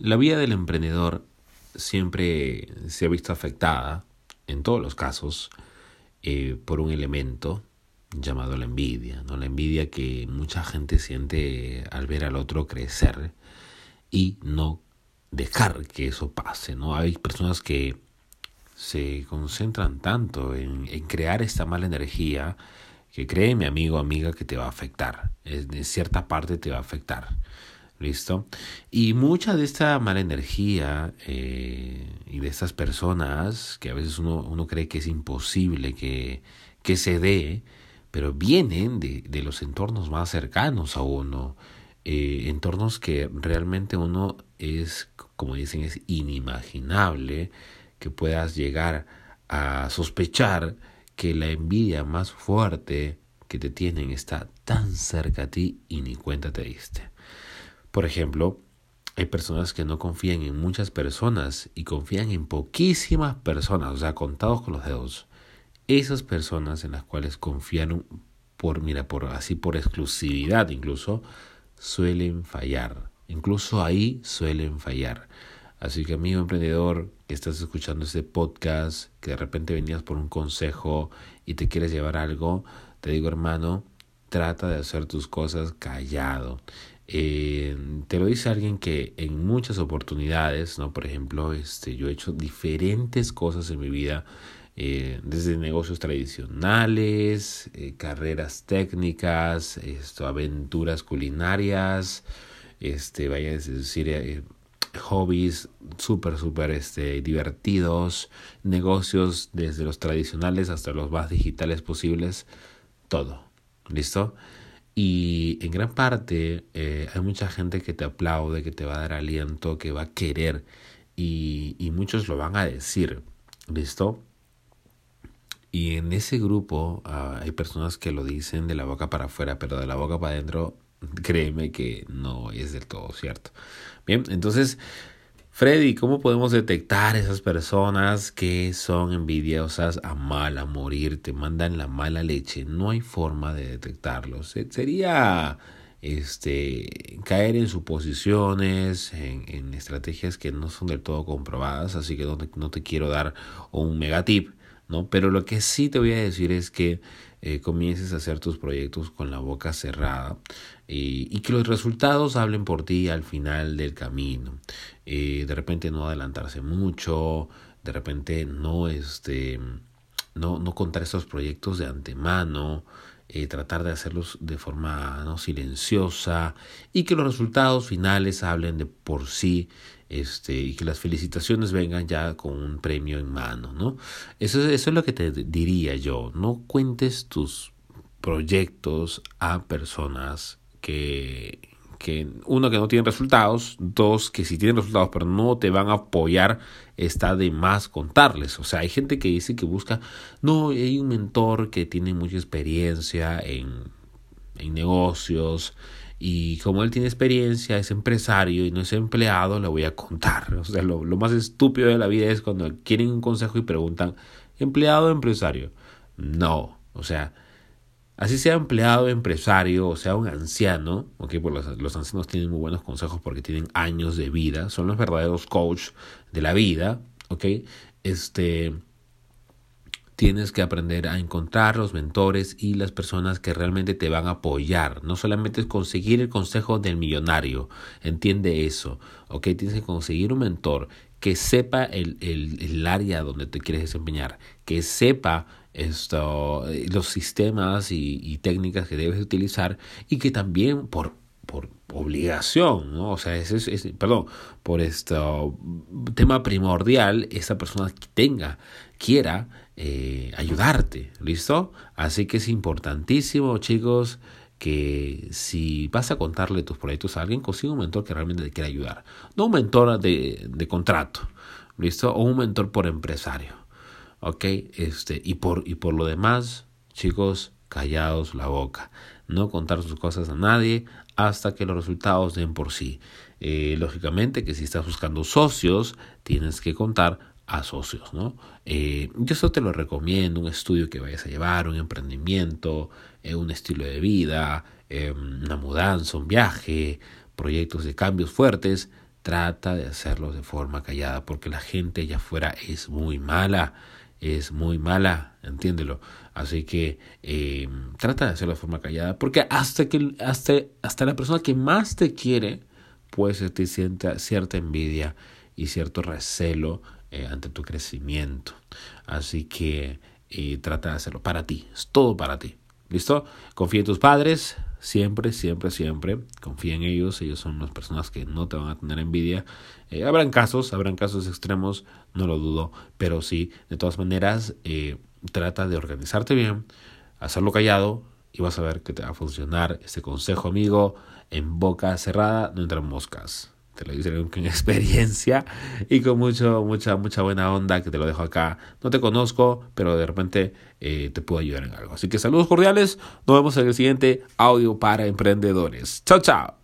La vida del emprendedor siempre se ha visto afectada, en todos los casos, eh, por un elemento llamado la envidia, ¿no? La envidia que mucha gente siente al ver al otro crecer y no dejar que eso pase, ¿no? Hay personas que se concentran tanto en, crear esta mala energía que créeme amigo amiga que te va a afectar, en cierta parte te va a afectar. ¿Listo? Y mucha de esta mala energía eh, y de estas personas que a veces uno, uno cree que es imposible que, que se dé, pero vienen de, de los entornos más cercanos a uno, eh, entornos que realmente uno es, como dicen, es inimaginable que puedas llegar a sospechar que la envidia más fuerte que te tienen está tan cerca a ti y ni cuenta te diste. Por ejemplo, hay personas que no confían en muchas personas y confían en poquísimas personas, o sea, contados con los dedos. Esas personas en las cuales confían por, mira, por así por exclusividad incluso, suelen fallar. Incluso ahí suelen fallar. Así que amigo emprendedor que estás escuchando este podcast, que de repente venías por un consejo y te quieres llevar algo, te digo hermano, trata de hacer tus cosas callado. Eh, te lo dice alguien que en muchas oportunidades, ¿no? Por ejemplo, este, yo he hecho diferentes cosas en mi vida, eh, desde negocios tradicionales, eh, carreras técnicas, esto, aventuras culinarias, este, vaya a decir, hobbies súper, súper este, divertidos, negocios desde los tradicionales hasta los más digitales posibles, todo. ¿Listo? Y en gran parte eh, hay mucha gente que te aplaude, que te va a dar aliento, que va a querer y, y muchos lo van a decir. ¿Listo? Y en ese grupo uh, hay personas que lo dicen de la boca para afuera, pero de la boca para adentro, créeme que no es del todo cierto. Bien, entonces Freddy, ¿cómo podemos detectar esas personas que son envidiosas a mal, a morir, te mandan la mala leche? No hay forma de detectarlos. Sería este caer en suposiciones, en, en estrategias que no son del todo comprobadas, así que no te, no te quiero dar un mega tip, ¿no? Pero lo que sí te voy a decir es que eh, comiences a hacer tus proyectos con la boca cerrada eh, y que los resultados hablen por ti al final del camino. Eh, de repente no adelantarse mucho, de repente no, este, no, no contar estos proyectos de antemano. Eh, tratar de hacerlos de forma no silenciosa y que los resultados finales hablen de por sí este, y que las felicitaciones vengan ya con un premio en mano, ¿no? Eso, eso es lo que te diría yo, no cuentes tus proyectos a personas que, que uno que no tienen resultados, dos que si tienen resultados pero no te van a apoyar, está de más contarles. O sea, hay gente que dice que busca, no, hay un mentor que tiene mucha experiencia en, en negocios, y como él tiene experiencia, es empresario y no es empleado, le voy a contar. O sea, lo, lo más estúpido de la vida es cuando quieren un consejo y preguntan, ¿empleado o empresario? No, o sea, así sea empleado, empresario, o sea un anciano, ok, los, los ancianos tienen muy buenos consejos porque tienen años de vida, son los verdaderos coach de la vida, ok, este tienes que aprender a encontrar los mentores y las personas que realmente te van a apoyar. No solamente es conseguir el consejo del millonario, entiende eso, ¿ok? Tienes que conseguir un mentor que sepa el, el, el área donde te quieres desempeñar, que sepa esto, los sistemas y, y técnicas que debes utilizar y que también por por obligación, ¿no? O sea, es, es, perdón, por este tema primordial, esa persona tenga, quiera eh, ayudarte, ¿listo? Así que es importantísimo, chicos, que si vas a contarle tus proyectos a alguien, consiga un mentor que realmente te quiera ayudar. No un mentor de, de contrato, ¿listo? O un mentor por empresario, ¿ok? Este, y, por, y por lo demás, chicos, callados la boca. No contar sus cosas a nadie hasta que los resultados den por sí. Eh, lógicamente que si estás buscando socios, tienes que contar a socios, ¿no? Eh, yo eso te lo recomiendo, un estudio que vayas a llevar, un emprendimiento, eh, un estilo de vida, eh, una mudanza, un viaje, proyectos de cambios fuertes, trata de hacerlo de forma callada, porque la gente allá afuera es muy mala, es muy mala, entiéndelo. Así que trata de hacerlo de forma callada, porque hasta que hasta, hasta la persona que más te quiere puede sentir cierta, cierta envidia y cierto recelo eh, ante tu crecimiento. Así que eh, trata de hacerlo para ti, es todo para ti. ¿Listo? Confía en tus padres, siempre, siempre, siempre. Confía en ellos, ellos son las personas que no te van a tener envidia. Eh, habrán casos, habrán casos extremos, no lo dudo, pero sí, de todas maneras, trata de organizarte bien, hacerlo callado y vas a ver que te va a funcionar este consejo, amigo. En boca cerrada no entran moscas te lo dice con experiencia y con mucho, mucha, mucha buena onda que te lo dejo acá. No te conozco, pero de repente eh, te puedo ayudar en algo. Así que saludos cordiales, nos vemos en el siguiente audio para emprendedores. Chao, chao.